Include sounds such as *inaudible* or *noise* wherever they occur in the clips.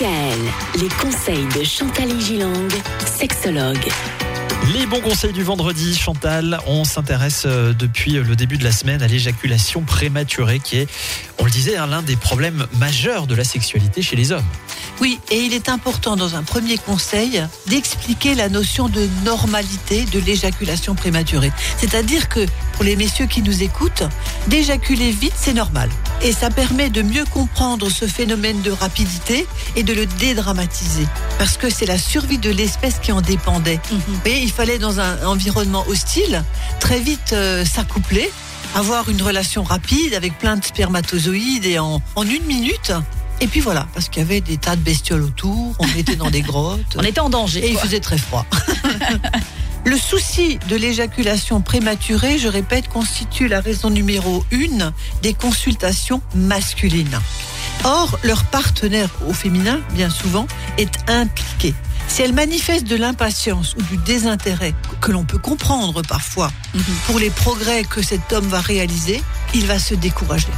Les conseils de Chantal Gilang, sexologue. Les bons conseils du vendredi, Chantal. On s'intéresse euh, depuis le début de la semaine à l'éjaculation prématurée, qui est, on le disait, hein, l'un des problèmes majeurs de la sexualité chez les hommes. Oui, et il est important dans un premier conseil d'expliquer la notion de normalité de l'éjaculation prématurée. C'est-à-dire que pour les messieurs qui nous écoutent, d'éjaculer vite, c'est normal. Et ça permet de mieux comprendre ce phénomène de rapidité et de le dédramatiser. Parce que c'est la survie de l'espèce qui en dépendait. Vous voyez, il fallait dans un environnement hostile très vite euh, s'accoupler avoir une relation rapide avec plein de spermatozoïdes et en, en une minute. Et puis voilà, parce qu'il y avait des tas de bestioles autour, on *laughs* était dans des grottes. On était en danger. Et il faisait très froid. *laughs* Le souci de l'éjaculation prématurée, je répète, constitue la raison numéro une des consultations masculines. Or, leur partenaire au féminin, bien souvent, est impliqué. Si elle manifeste de l'impatience ou du désintérêt que l'on peut comprendre parfois pour les progrès que cet homme va réaliser, il va se décourager.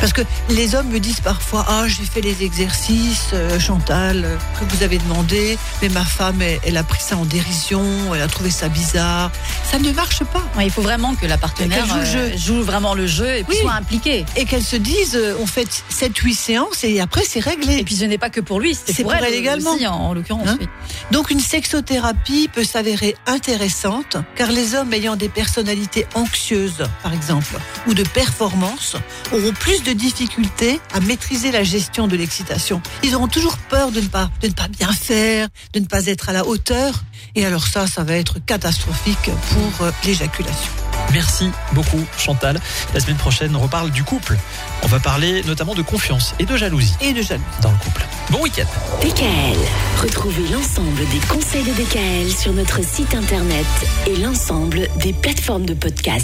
Parce que les hommes me disent parfois Ah, j'ai fait les exercices, euh, Chantal, euh, que vous avez demandé, mais ma femme, elle, elle a pris ça en dérision, elle a trouvé ça bizarre. Ça ne marche pas. Ouais, il faut vraiment que la partenaire qu'elle le euh, jeu. joue vraiment le jeu et Oui. soit impliquée. Et qu'elles se euh, On fait 7-8 séances et après, c'est réglé. Et puis ce n'est pas que pour lui, c'est C'est pour, pour elle, elle également. aussi, en, en l'occurrence. Hein oui. Donc une sexothérapie peut s'avérer intéressante car les hommes ayant des personnalités anxieuses, par exemple, ou de performance, auront plus de difficultés à maîtriser la gestion de l'excitation. Ils auront toujours peur de ne pas de ne pas bien faire, de ne pas être à la hauteur. Et alors ça, ça va être catastrophique pour euh, l'éjaculation. Merci beaucoup, Chantal. La semaine prochaine, on reparle du couple. On va parler notamment de confiance et de jalousie Et de jalousie. dans le couple. Bon week-end. DKL. Retrouvez l'ensemble des conseils de DKL sur notre site internet et l'ensemble des plateformes de podcast.